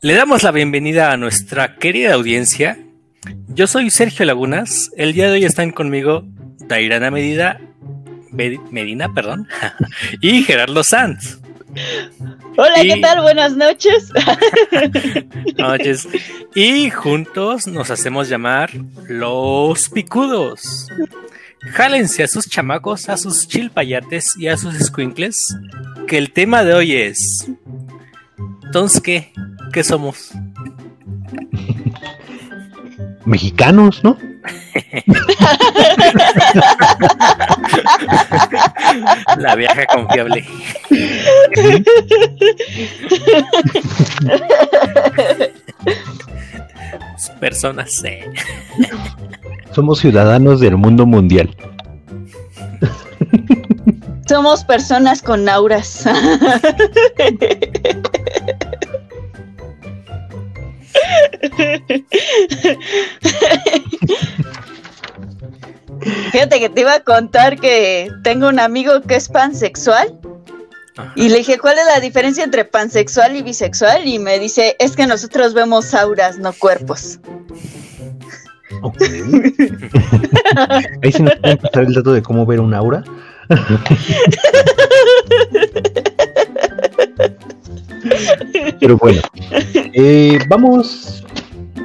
Le damos la bienvenida a nuestra querida audiencia. Yo soy Sergio Lagunas. El día de hoy están conmigo Dairana Medida, Medina, perdón, y Gerardo Sanz. Hola, ¿qué tal? Buenas noches. noches. Y juntos nos hacemos llamar los picudos. Jálense a sus chamacos, a sus chilpayates y a sus squinkles, que el tema de hoy es. Entonces, ¿qué? ¿Qué somos? Mexicanos, ¿no? La vieja confiable. Personas. Eh. Somos ciudadanos del mundo mundial. Somos personas con auras. Fíjate que te iba a contar que tengo un amigo que es pansexual. Y le dije, ¿cuál es la diferencia entre pansexual y bisexual? Y me dice, es que nosotros vemos auras, no cuerpos. Ahí se nos puede pasar el dato de cómo ver un aura. Pero bueno, eh, vamos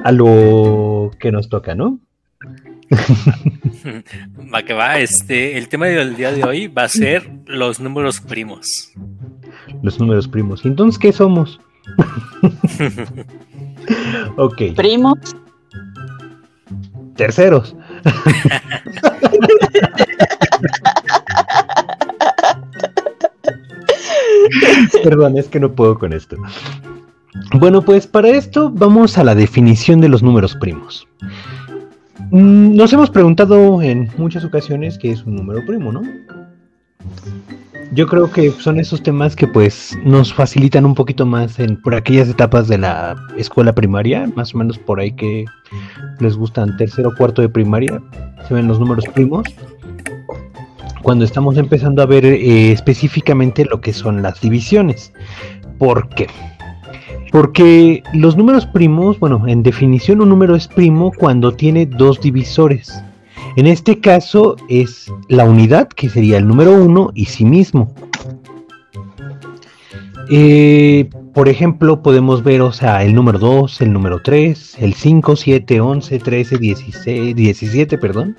a lo que nos toca, ¿no? va que va, este, el tema del día de hoy va a ser los números primos. Los números primos. Entonces, ¿qué somos? ok. Primos. Terceros. Perdón, es que no puedo con esto. Bueno, pues para esto vamos a la definición de los números primos. Mm, nos hemos preguntado en muchas ocasiones qué es un número primo, ¿no? Yo creo que son esos temas que pues nos facilitan un poquito más en por aquellas etapas de la escuela primaria, más o menos por ahí que les gustan tercero o cuarto de primaria, se ven los números primos cuando estamos empezando a ver eh, específicamente lo que son las divisiones. ¿Por qué? Porque los números primos, bueno, en definición un número es primo cuando tiene dos divisores. En este caso es la unidad, que sería el número 1, y sí mismo. Eh, por ejemplo, podemos ver, o sea, el número 2, el número 3, el 5, 7, 11, 13, 16, 17, perdón,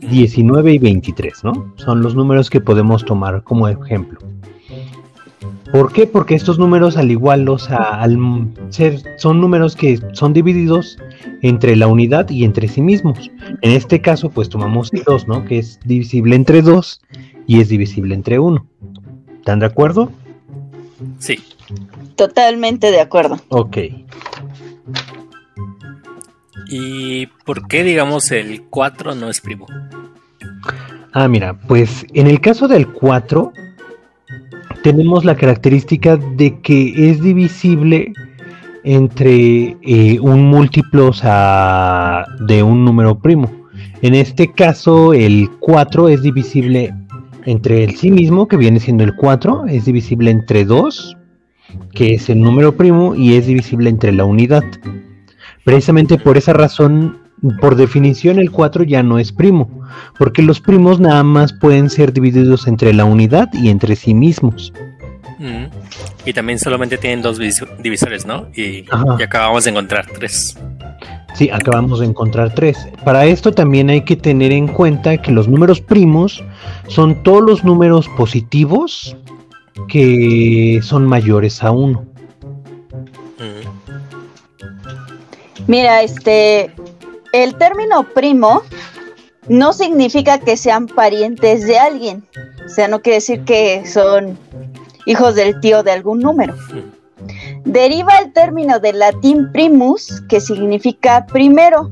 19 y 23, ¿no? Son los números que podemos tomar como ejemplo. ¿Por qué? Porque estos números, al igual, o sea, al ser, son números que son divididos entre la unidad y entre sí mismos. En este caso, pues tomamos el 2, ¿no? Que es divisible entre 2 y es divisible entre 1. ¿Están de acuerdo? Sí. Totalmente de acuerdo. Ok. ¿Y por qué, digamos, el 4 no es primo? Ah, mira, pues en el caso del 4 tenemos la característica de que es divisible entre eh, un múltiplo de un número primo. En este caso, el 4 es divisible entre el sí mismo, que viene siendo el 4, es divisible entre 2, que es el número primo, y es divisible entre la unidad. Precisamente por esa razón, por definición, el 4 ya no es primo, porque los primos nada más pueden ser divididos entre la unidad y entre sí mismos. Mm. Y también solamente tienen dos divisores, ¿no? Y, y, acabamos de encontrar tres. Sí, acabamos de encontrar tres. Para esto también hay que tener en cuenta que los números primos son todos los números positivos que son mayores a uno. Mira, este, el término primo no significa que sean parientes de alguien. O sea, no quiere decir que son hijos del tío de algún número. Deriva el término del latín primus, que significa primero.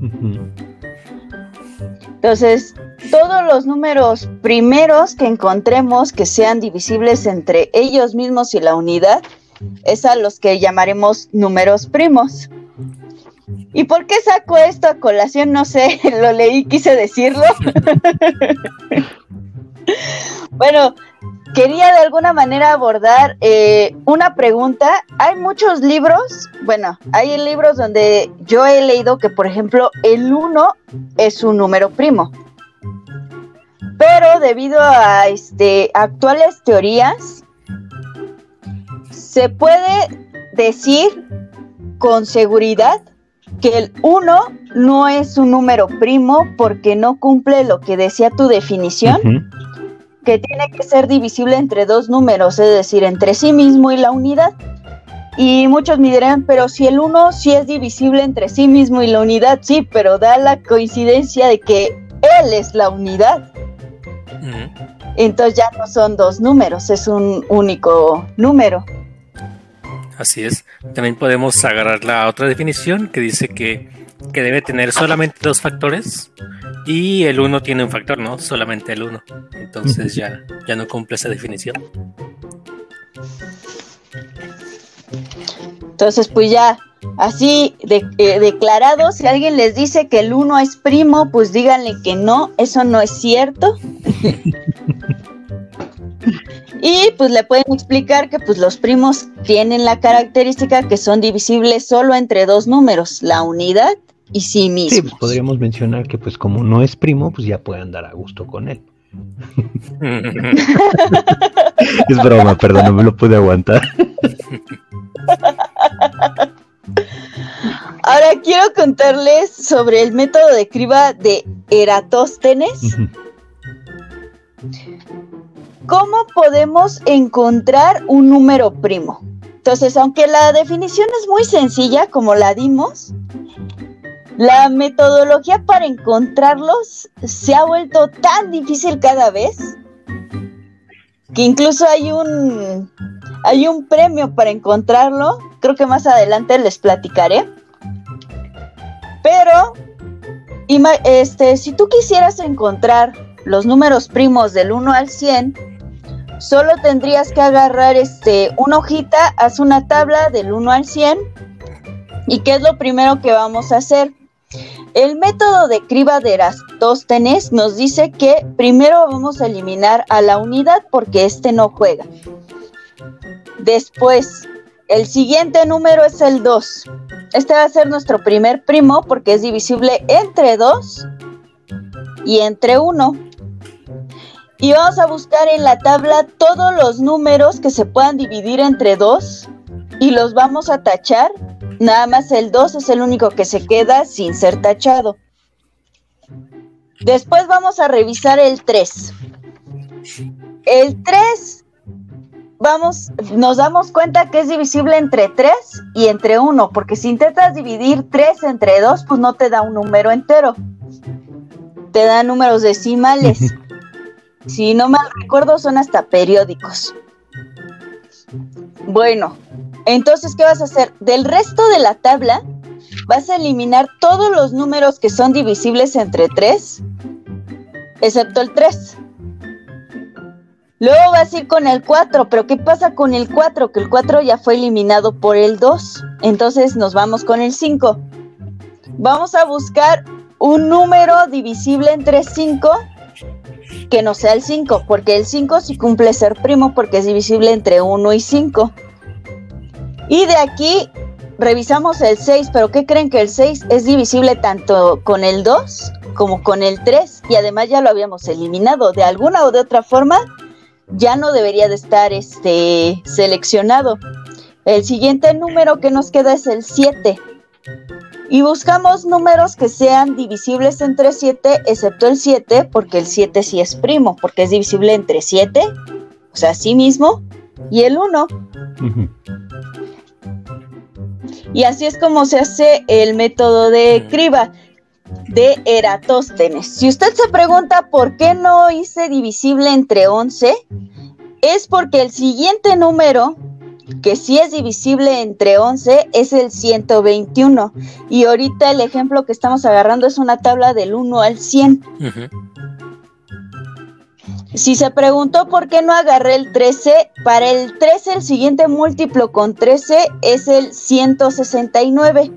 Entonces, todos los números primeros que encontremos que sean divisibles entre ellos mismos y la unidad, es a los que llamaremos números primos. ¿Y por qué saco esto a colación? No sé, lo leí, quise decirlo. bueno, quería de alguna manera abordar eh, una pregunta. Hay muchos libros, bueno, hay libros donde yo he leído que, por ejemplo, el 1 es un número primo. Pero debido a este, actuales teorías, se puede decir con seguridad que el 1 no es un número primo porque no cumple lo que decía tu definición que tiene que ser divisible entre dos números, es decir, entre sí mismo y la unidad. Y muchos me dirán, pero si el 1 sí es divisible entre sí mismo y la unidad, sí, pero da la coincidencia de que él es la unidad. Entonces ya no son dos números, es un único número. Así es. También podemos agarrar la otra definición que dice que, que debe tener solamente dos factores y el 1 tiene un factor, ¿no? Solamente el 1. Entonces ya, ya no cumple esa definición. Entonces, pues ya, así de, eh, declarado, si alguien les dice que el 1 es primo, pues díganle que no, eso no es cierto. y pues le pueden explicar que pues los primos tienen la característica que son divisibles solo entre dos números, la unidad y sí mismo. Sí, pues podríamos mencionar que pues como no es primo, pues ya puede andar a gusto con él. es broma, perdón, no me lo pude aguantar. Ahora quiero contarles sobre el método de criba de Eratóstenes. ¿Cómo podemos encontrar un número primo? Entonces, aunque la definición es muy sencilla, como la dimos, la metodología para encontrarlos se ha vuelto tan difícil cada vez que incluso hay un hay un premio para encontrarlo. Creo que más adelante les platicaré. Pero este, si tú quisieras encontrar los números primos del 1 al 100, solo tendrías que agarrar este, una hojita, haz una tabla del 1 al 100. ¿Y qué es lo primero que vamos a hacer? El método de criba de Erastóstenes nos dice que primero vamos a eliminar a la unidad porque este no juega. Después, el siguiente número es el 2. Este va a ser nuestro primer primo porque es divisible entre 2 y entre 1. Y vamos a buscar en la tabla todos los números que se puedan dividir entre 2 y los vamos a tachar Nada más el 2 es el único que se queda sin ser tachado. Después vamos a revisar el 3. El 3, vamos, nos damos cuenta que es divisible entre 3 y entre 1, porque si intentas dividir 3 entre 2, pues no te da un número entero. Te da números decimales. si no mal recuerdo, son hasta periódicos. Bueno, entonces, ¿qué vas a hacer? Del resto de la tabla, vas a eliminar todos los números que son divisibles entre 3, excepto el 3. Luego vas a ir con el 4, pero ¿qué pasa con el 4? Que el 4 ya fue eliminado por el 2. Entonces nos vamos con el 5. Vamos a buscar un número divisible entre 5 que no sea el 5, porque el 5 sí cumple ser primo porque es divisible entre 1 y 5. Y de aquí revisamos el 6, pero ¿qué creen que el 6 es divisible tanto con el 2 como con el 3? Y además ya lo habíamos eliminado. De alguna o de otra forma, ya no debería de estar este, seleccionado. El siguiente número que nos queda es el 7. Y buscamos números que sean divisibles entre 7, excepto el 7, porque el 7 sí es primo, porque es divisible entre 7, o sea, sí mismo, y el 1. Y así es como se hace el método de criba de Eratóstenes. Si usted se pregunta por qué no hice divisible entre 11, es porque el siguiente número que sí es divisible entre 11 es el 121. Y ahorita el ejemplo que estamos agarrando es una tabla del 1 al 100. Si se preguntó por qué no agarré el 13, para el 13 el siguiente múltiplo con 13 es el 169.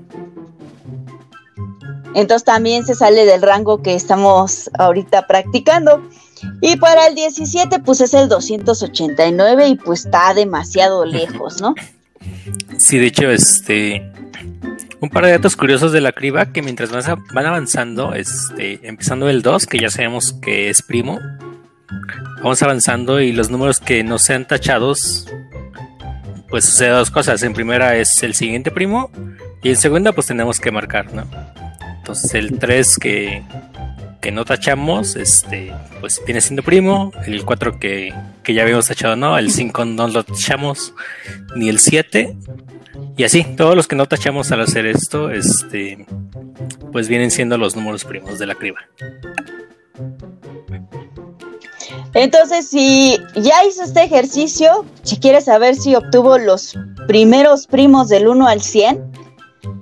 Entonces también se sale del rango que estamos ahorita practicando. Y para el 17, pues es el 289 y pues está demasiado lejos, ¿no? Sí, de hecho, este. Un par de datos curiosos de la criba que mientras van avanzando, este, empezando el 2, que ya sabemos que es primo, vamos avanzando y los números que no sean tachados, pues sucede dos cosas. En primera es el siguiente primo y en segunda pues tenemos que marcar, ¿no? Entonces el 3 que, que no tachamos, este, pues viene siendo primo, el 4 que, que ya habíamos tachado no, el 5 no lo tachamos, ni el 7, y así, todos los que no tachamos al hacer esto, este, pues vienen siendo los números primos de la criba. Entonces, si ya hizo este ejercicio, si quieres saber si obtuvo los primeros primos del 1 al 100,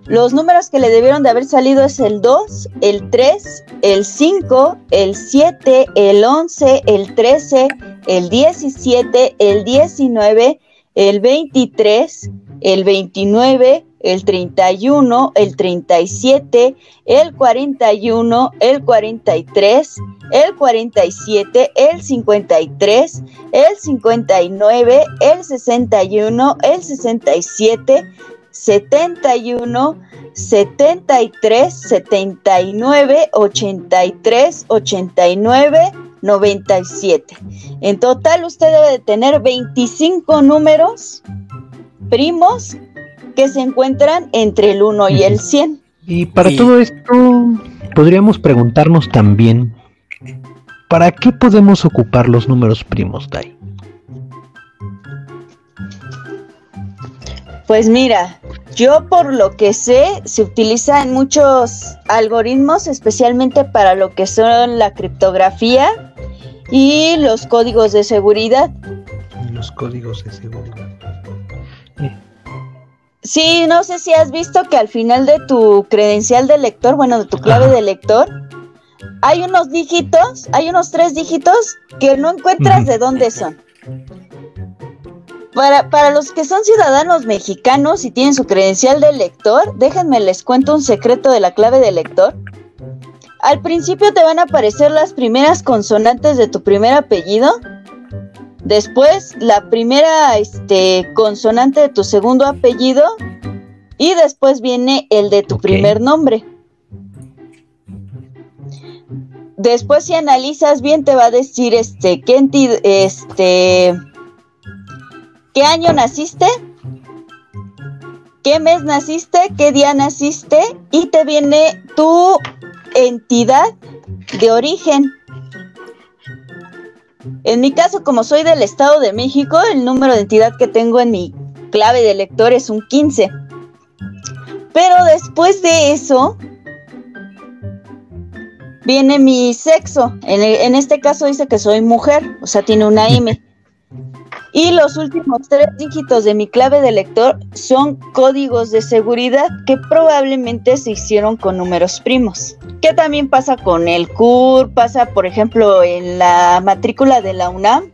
los números que le debieron de haber salido es el 2, el 3, el 5, el 7, el 11, el 13, el 17, el 19, el 23, el 29, el 31, el 37, el 41, el 43, el 47, el 53, el 59, el 61, el 67, 71, 73, 79, 83, 89, 97. En total usted debe de tener 25 números primos que se encuentran entre el 1 y el 100. Y para todo esto podríamos preguntarnos también, ¿para qué podemos ocupar los números primos, Dai? Pues mira, yo por lo que sé, se utiliza en muchos algoritmos, especialmente para lo que son la criptografía y los códigos de seguridad. Los códigos de seguridad. Sí, no sé si has visto que al final de tu credencial de lector, bueno, de tu clave de lector, hay unos dígitos, hay unos tres dígitos que no encuentras de dónde son. Para, para los que son ciudadanos mexicanos y tienen su credencial de lector, déjenme les cuento un secreto de la clave de lector. Al principio te van a aparecer las primeras consonantes de tu primer apellido. Después la primera este, consonante de tu segundo apellido. Y después viene el de tu primer nombre. Después si analizas bien te va a decir este qué este ¿Qué año naciste? ¿Qué mes naciste? ¿Qué día naciste? Y te viene tu entidad de origen. En mi caso, como soy del Estado de México, el número de entidad que tengo en mi clave de lector es un 15. Pero después de eso, viene mi sexo. En, en, este caso dice que soy mujer, o sea, tiene una M. Y los últimos tres dígitos de mi clave de lector son códigos de seguridad que probablemente se hicieron con números primos. ¿Qué también pasa con el CUR? Pasa, por ejemplo, en la matrícula de la UNAM.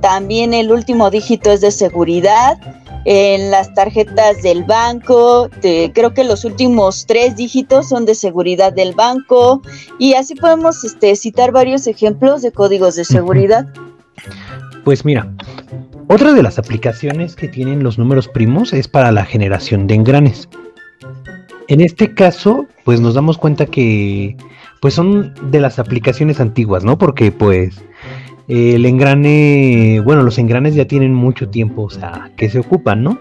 También el último dígito es de seguridad. En las tarjetas del banco, creo que los últimos tres dígitos son de seguridad del banco. Y así podemos este, citar varios ejemplos de códigos de seguridad. Pues mira, otra de las aplicaciones que tienen los números primos es para la generación de engranes. En este caso, pues nos damos cuenta que pues son de las aplicaciones antiguas, ¿no? Porque pues el engrane, bueno, los engranes ya tienen mucho tiempo, o sea, que se ocupan, ¿no?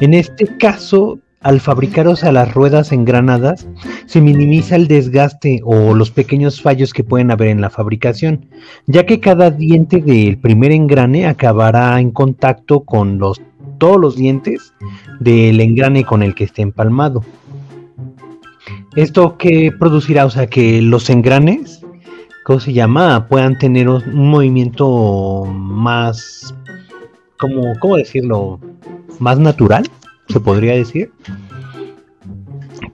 En este caso, al fabricar o sea, las ruedas engranadas, se minimiza el desgaste o los pequeños fallos que pueden haber en la fabricación, ya que cada diente del primer engrane acabará en contacto con los, todos los dientes del engrane con el que esté empalmado. Esto que producirá, o sea, que los engranes, ¿cómo se llama?, puedan tener un movimiento más, como, ¿cómo decirlo?, más natural se podría decir.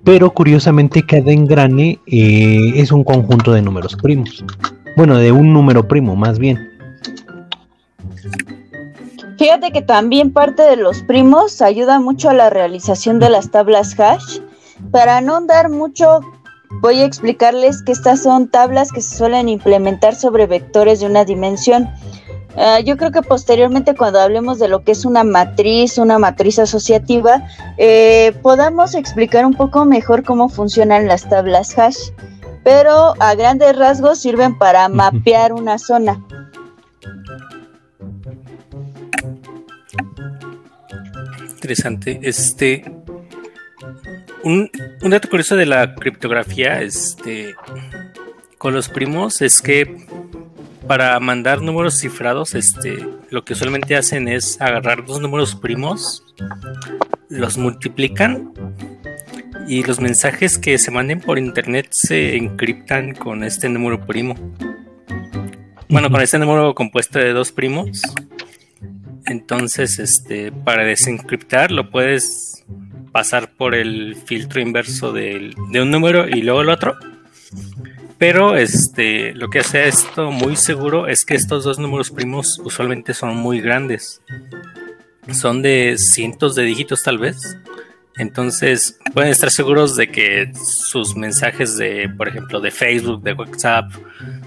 Pero curiosamente cada engrane eh, es un conjunto de números primos. Bueno, de un número primo más bien. Fíjate que también parte de los primos ayuda mucho a la realización de las tablas hash para no dar mucho voy a explicarles que estas son tablas que se suelen implementar sobre vectores de una dimensión. Ah, yo creo que posteriormente cuando hablemos de lo que es una matriz, una matriz asociativa, eh, podamos explicar un poco mejor cómo funcionan las tablas hash. Pero a grandes rasgos sirven para mapear una zona. Interesante. Este. Un, un dato curioso de la criptografía, este. Con los primos es que para mandar números cifrados, este, lo que usualmente hacen es agarrar dos números primos, los multiplican y los mensajes que se manden por internet se encriptan con este número primo. Bueno, con este número compuesto de dos primos. Entonces, este, para desencriptar lo puedes pasar por el filtro inverso de un número y luego el otro. Pero este, lo que hace esto muy seguro es que estos dos números primos usualmente son muy grandes. Son de cientos de dígitos tal vez. Entonces pueden estar seguros de que sus mensajes de, por ejemplo, de Facebook, de WhatsApp,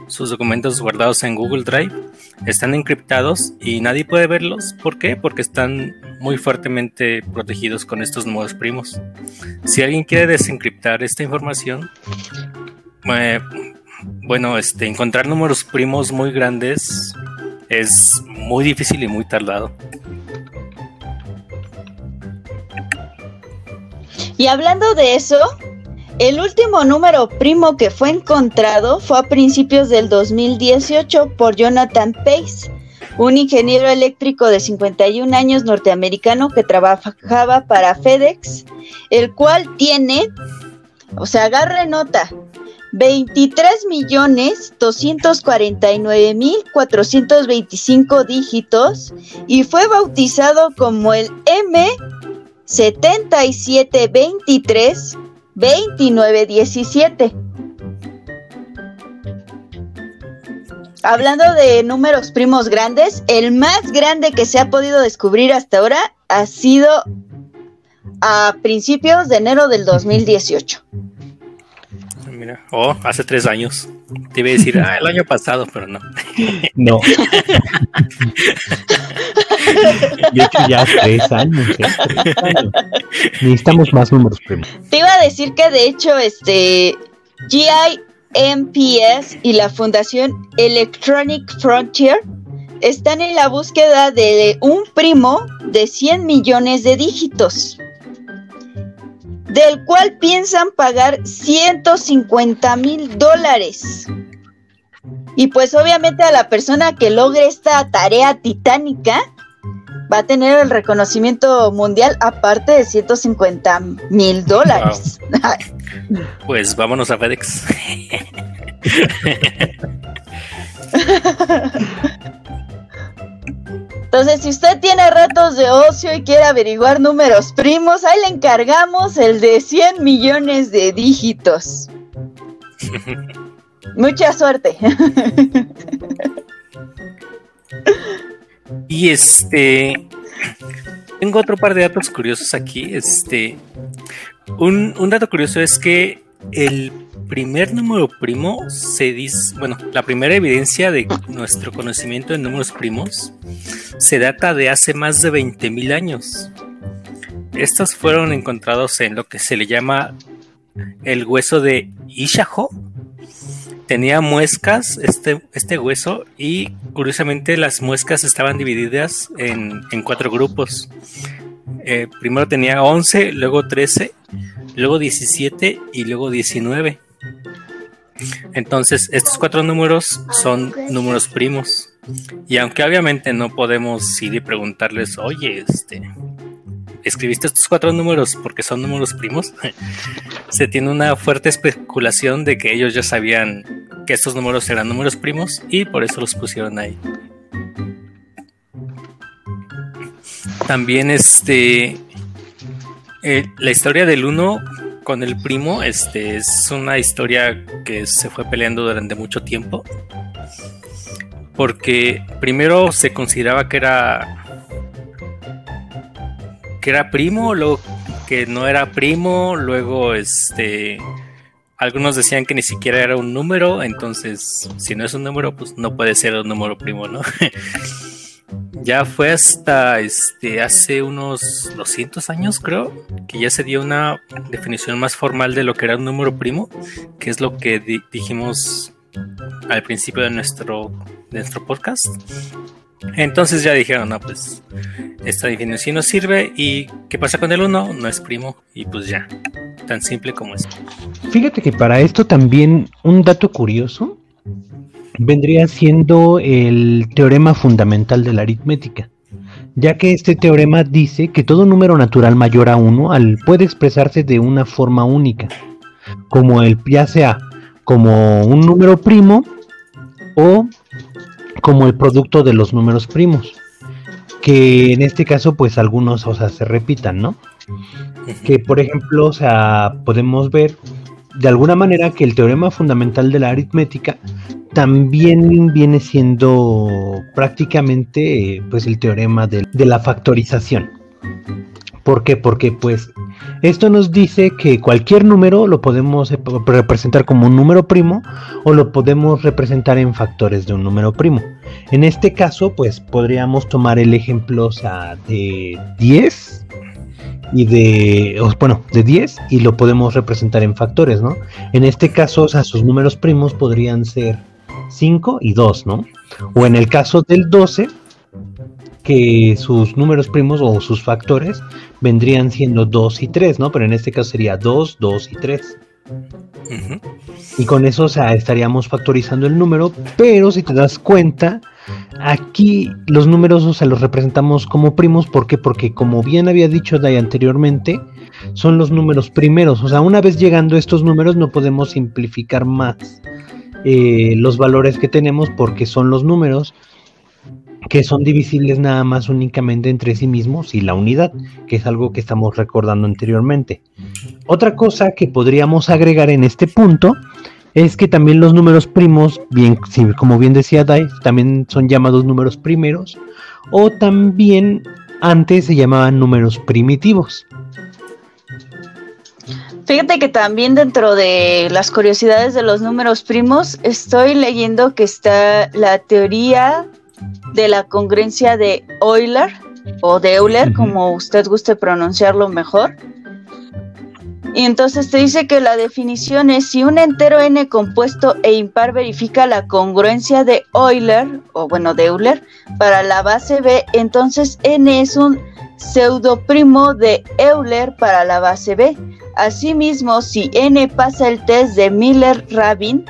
sus documentos guardados en Google Drive están encriptados y nadie puede verlos. ¿Por qué? Porque están muy fuertemente protegidos con estos números primos. Si alguien quiere desencriptar esta información, eh, bueno, este, encontrar números primos muy grandes es muy difícil y muy tardado. Y hablando de eso, el último número primo que fue encontrado fue a principios del 2018 por Jonathan Pace, un ingeniero eléctrico de 51 años norteamericano que trabajaba para FedEx, el cual tiene, o sea, agarre nota, 23 millones 249 mil 425 dígitos y fue bautizado como el M 7723 2917. Hablando de números primos grandes, el más grande que se ha podido descubrir hasta ahora ha sido a principios de enero del 2018. Mira, oh, hace tres años. Te iba a decir, ah, el año pasado, pero no. No. De hecho, ya tres años, ¿eh? tres años. Necesitamos más números primos. Te iba a decir que de hecho, este GIMPS y la Fundación Electronic Frontier están en la búsqueda de un primo de 100 millones de dígitos del cual piensan pagar 150 mil dólares. Y pues obviamente a la persona que logre esta tarea titánica va a tener el reconocimiento mundial aparte de 150 mil dólares. Pues vámonos a FedEx. Entonces, si usted tiene retos de ocio y quiere averiguar números primos, ahí le encargamos el de 100 millones de dígitos. Mucha suerte. y este. Tengo otro par de datos curiosos aquí. Este. Un, un dato curioso es que el primer número primo se dice, bueno, la primera evidencia de nuestro conocimiento de números primos se data de hace más de 20.000 años. Estos fueron encontrados en lo que se le llama el hueso de Ishaho. Tenía muescas este, este hueso y curiosamente las muescas estaban divididas en, cuatro grupos. Eh, primero tenía 11, luego 13, luego 17 y luego 19. Entonces, estos cuatro números son números primos. Y aunque obviamente no podemos ir y preguntarles, oye, este, escribiste estos cuatro números porque son números primos, se tiene una fuerte especulación de que ellos ya sabían que estos números eran números primos y por eso los pusieron ahí. También este eh, la historia del 1 con el primo este, es una historia que se fue peleando durante mucho tiempo. Porque primero se consideraba que era. que era primo, luego que no era primo, luego este. algunos decían que ni siquiera era un número, entonces si no es un número, pues no puede ser un número primo, ¿no? ya fue hasta este hace unos 200 años, creo, que ya se dio una definición más formal de lo que era un número primo, que es lo que dijimos al principio de nuestro, de nuestro podcast. Entonces ya dijeron, no, pues esta definición no sirve y ¿qué pasa con el 1? No es primo y pues ya, tan simple como es. Fíjate que para esto también un dato curioso vendría siendo el teorema fundamental de la aritmética, ya que este teorema dice que todo número natural mayor a 1 al, puede expresarse de una forma única, como el ya sea como un número primo o como el producto de los números primos, que en este caso pues algunos, o sea, se repitan, ¿no? Que por ejemplo, o sea, podemos ver de alguna manera que el teorema fundamental de la aritmética también viene siendo prácticamente pues el teorema de, la factorización. ¿Por qué? Porque pues esto nos dice que cualquier número lo podemos eh, representar como un número primo o lo podemos representar en factores de un número primo. En este caso, pues podríamos tomar el ejemplo de 10 y de, bueno, de 10 y lo podemos representar en factores, ¿no? En este caso, o sea, sus números primos podrían ser 5 y 2, ¿no? O en el caso del 12, que sus números primos o sus factores vendrían siendo 2 y 3, ¿no? Pero en este caso sería 2, 2 y 3. Y con eso, o sea, estaríamos factorizando el número, pero si te das cuenta, aquí los números, o sea, los representamos como primos, ¿por qué? Porque como bien había dicho Dai anteriormente, son los números primeros, o sea, una vez llegando estos números no podemos simplificar más eh, los valores que tenemos porque son los números que son divisibles nada más únicamente entre sí mismos y la unidad, que es algo que estamos recordando anteriormente. Otra cosa que podríamos agregar en este punto es que también los números primos, bien, como bien decía Dai, también son llamados números primeros o también antes se llamaban números primitivos. Fíjate que también dentro de las curiosidades de los números primos estoy leyendo que está la teoría de la congruencia de Euler o de Euler, como usted guste pronunciarlo mejor. Y entonces te dice que la definición es si un entero n compuesto e impar verifica la congruencia de Euler, o bueno, de Euler, para la base B, entonces n es un pseudoprimo de Euler para la base B. Asimismo, si n pasa el test de Miller-Rabin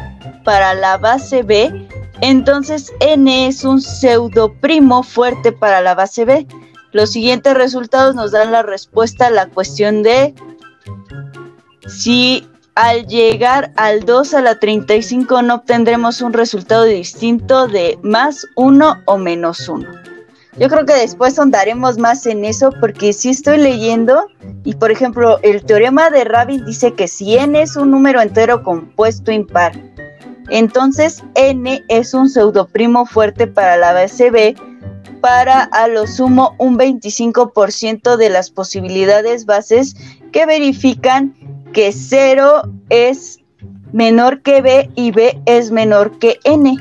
para la base B, entonces n es un pseudoprimo fuerte para la base B. Los siguientes resultados nos dan la respuesta a la cuestión de si al llegar al 2 a la 35 no obtendremos un resultado distinto de más 1 o menos 1. Yo creo que después ahondaremos más en eso porque si estoy leyendo y por ejemplo el teorema de Rabin dice que si n es un número entero compuesto impar entonces N es un pseudoprimo fuerte para la base B para a lo sumo un 25% de las posibilidades bases que verifican que 0 es menor que B y B es menor que N.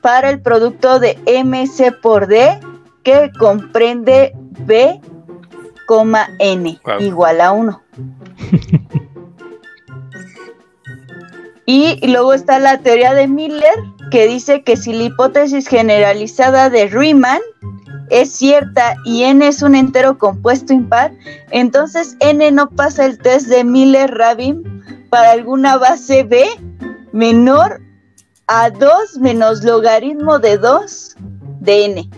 Para el producto de MC por D que comprende B, N igual a 1. Y luego está la teoría de Miller, que dice que si la hipótesis generalizada de Riemann es cierta y n es un entero compuesto impar, entonces n no pasa el test de Miller-Rabin para alguna base b menor a 2 menos logaritmo de 2 de n.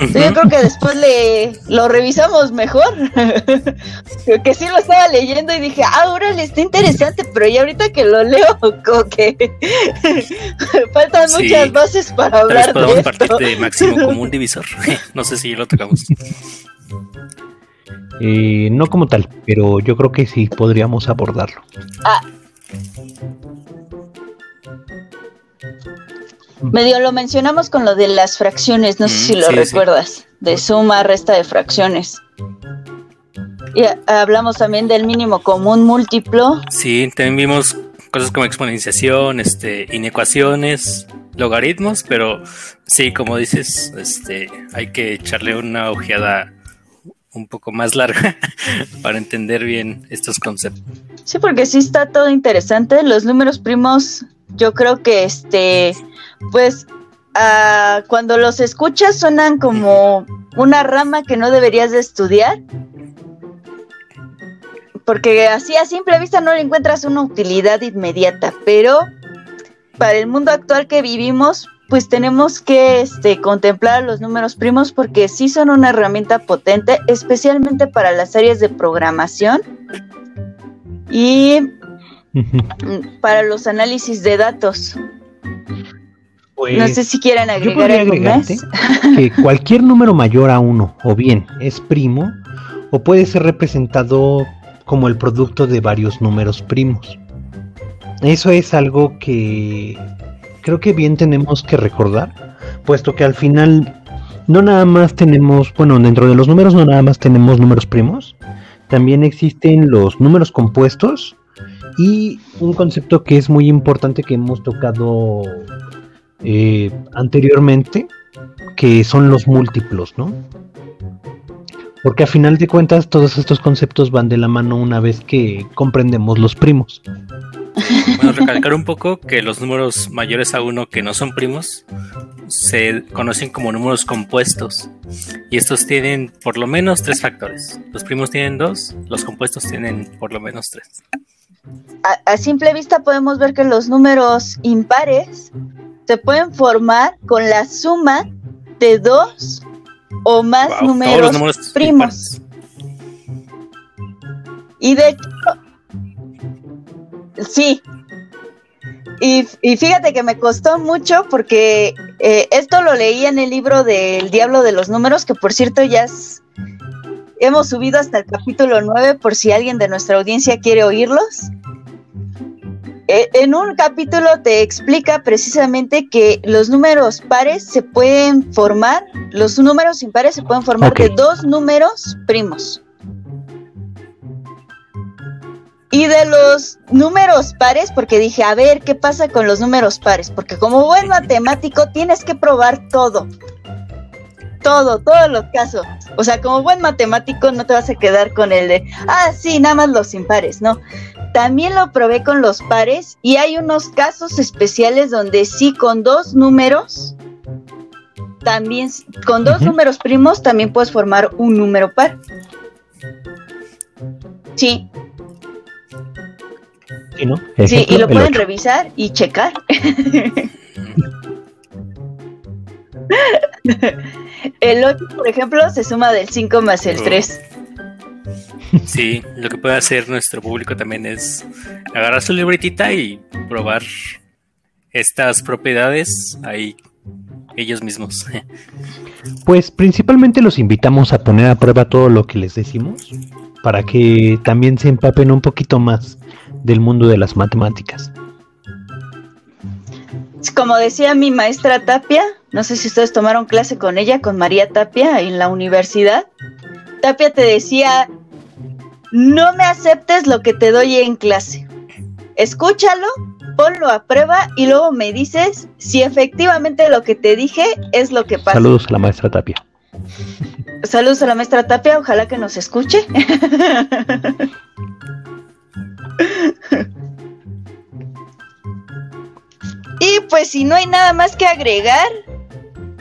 Yo creo que después le lo revisamos mejor. que sí lo estaba leyendo y dije, ah, ahora le está interesante, pero ya ahorita que lo leo, como que faltan muchas bases para hablar de esto. partir de máximo común divisor. no sé si lo tocamos. Eh, no como tal, pero yo creo que sí podríamos abordarlo. Ah, Medio lo mencionamos con lo de las fracciones, no sé si lo recuerdas, de suma, resta de fracciones. Y hablamos también del mínimo común múltiplo. Sí, también vimos cosas como exponenciación, este, inecuaciones, logaritmos, pero sí, como dices, este, hay que echarle una ojeada un poco más larga para entender bien estos conceptos. Sí, porque sí está todo interesante. Los números primos, yo creo que este, pues, ah, cuando los escuchas suenan como una rama que no deberías de estudiar. Porque así a simple vista no le encuentras una utilidad inmediata, pero para el mundo actual que vivimos, pues tenemos que este, contemplar los números primos porque sí son una herramienta potente, especialmente para las áreas de programación y para los análisis de datos. Pues, no sé si quieren agregar algo más. Que cualquier número mayor a uno, o bien es primo, o puede ser representado como el producto de varios números primos. Eso es algo que creo que bien tenemos que recordar, puesto que al final no nada más tenemos, bueno, dentro de los números no nada más tenemos números primos, también existen los números compuestos y un concepto que es muy importante que hemos tocado eh, anteriormente, que son los múltiplos, ¿no? Porque a final de cuentas todos estos conceptos van de la mano una vez que comprendemos los primos. Bueno, recalcar un poco que los números mayores a uno que no son primos se conocen como números compuestos y estos tienen por lo menos tres factores. Los primos tienen dos, los compuestos tienen por lo menos tres. A, simple vista podemos ver que los números impares se pueden formar con la suma de dos o más números, primos. Y de hecho, Sí. Y, fíjate que me costó mucho porque eh, esto lo leí en el libro del Diablo de los Números, que por cierto ya hemos subido hasta el capítulo 9 por si alguien de nuestra audiencia quiere oírlos. Eh, en un capítulo te explica precisamente que los números pares se pueden formar, los números impares se pueden formar de dos números primos. Y de los números pares, porque dije, a ver, ¿qué pasa con los números pares? Porque como buen matemático tienes que probar todo. Todo, todos los casos. O sea, como buen matemático no te vas a quedar con el de, ah, sí, nada más los impares, ¿no? También lo probé con los pares y hay unos casos especiales donde sí, con dos números, también, con dos números primos, también puedes formar un número par. Sí, Sí, y lo pueden revisar y checar. el 8, por ejemplo, se suma del 5 más el 3. Sí, lo que puede hacer nuestro público también es agarrar su libretita y probar estas propiedades ahí ellos mismos. Pues principalmente los invitamos a poner a prueba todo lo que les decimos para que también se empapen un poquito más del mundo de las matemáticas. Como decía mi maestra Tapia, no sé si ustedes tomaron clase con ella, con María Tapia en la universidad. Tapia te decía, no me aceptes lo que te doy en clase. Escúchalo, ponlo a prueba y luego me dices si efectivamente lo que te dije es lo que pasa. Saludos a la maestra Tapia. Saludos a la maestra Tapia, ojalá que nos escuche. y pues si no hay nada más que agregar,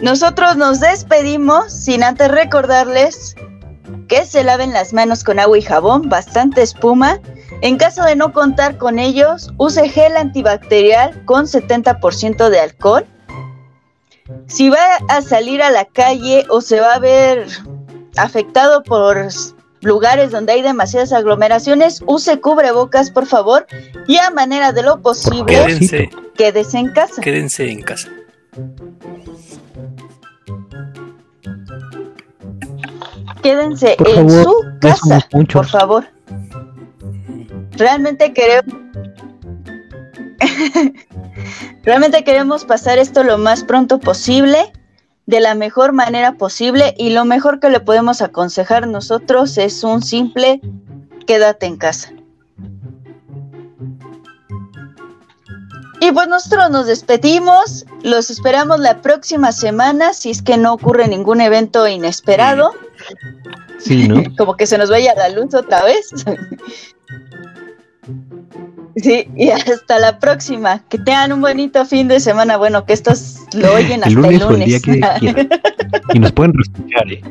nosotros nos despedimos sin antes recordarles que se laven las manos con agua y jabón, bastante espuma. En caso de no contar con ellos, use gel antibacterial con 70% de alcohol. Si va a salir a la calle o se va a ver afectado por lugares donde hay demasiadas aglomeraciones, use cubrebocas, por favor, y a manera de lo posible, quédense, quédese en casa. Quédense en casa. Quédense en su casa, por favor. Realmente queremos Realmente queremos pasar esto lo más pronto posible de la mejor manera posible y lo mejor que le podemos aconsejar nosotros es un simple quédate en casa. Y pues nosotros nos despedimos, los esperamos la próxima semana si es que no ocurre ningún evento inesperado. Sí, ¿no? Como que se nos vaya la luz otra vez. Sí, y hasta la próxima. Que tengan un bonito fin de semana. Bueno, que estos lo oyen hasta el lunes. O el día que quieran. Y nos pueden escuchar, ¿eh?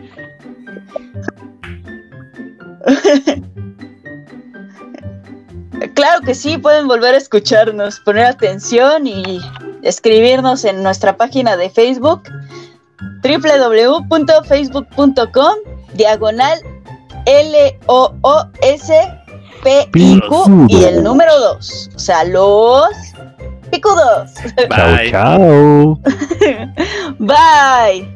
Claro que sí, pueden volver a escucharnos, poner atención y escribirnos en nuestra página de Facebook www.facebook.com diagonal L-O-O-S P-I-Q y el número 2. O sea, los picudos. Chao, chao. Bye.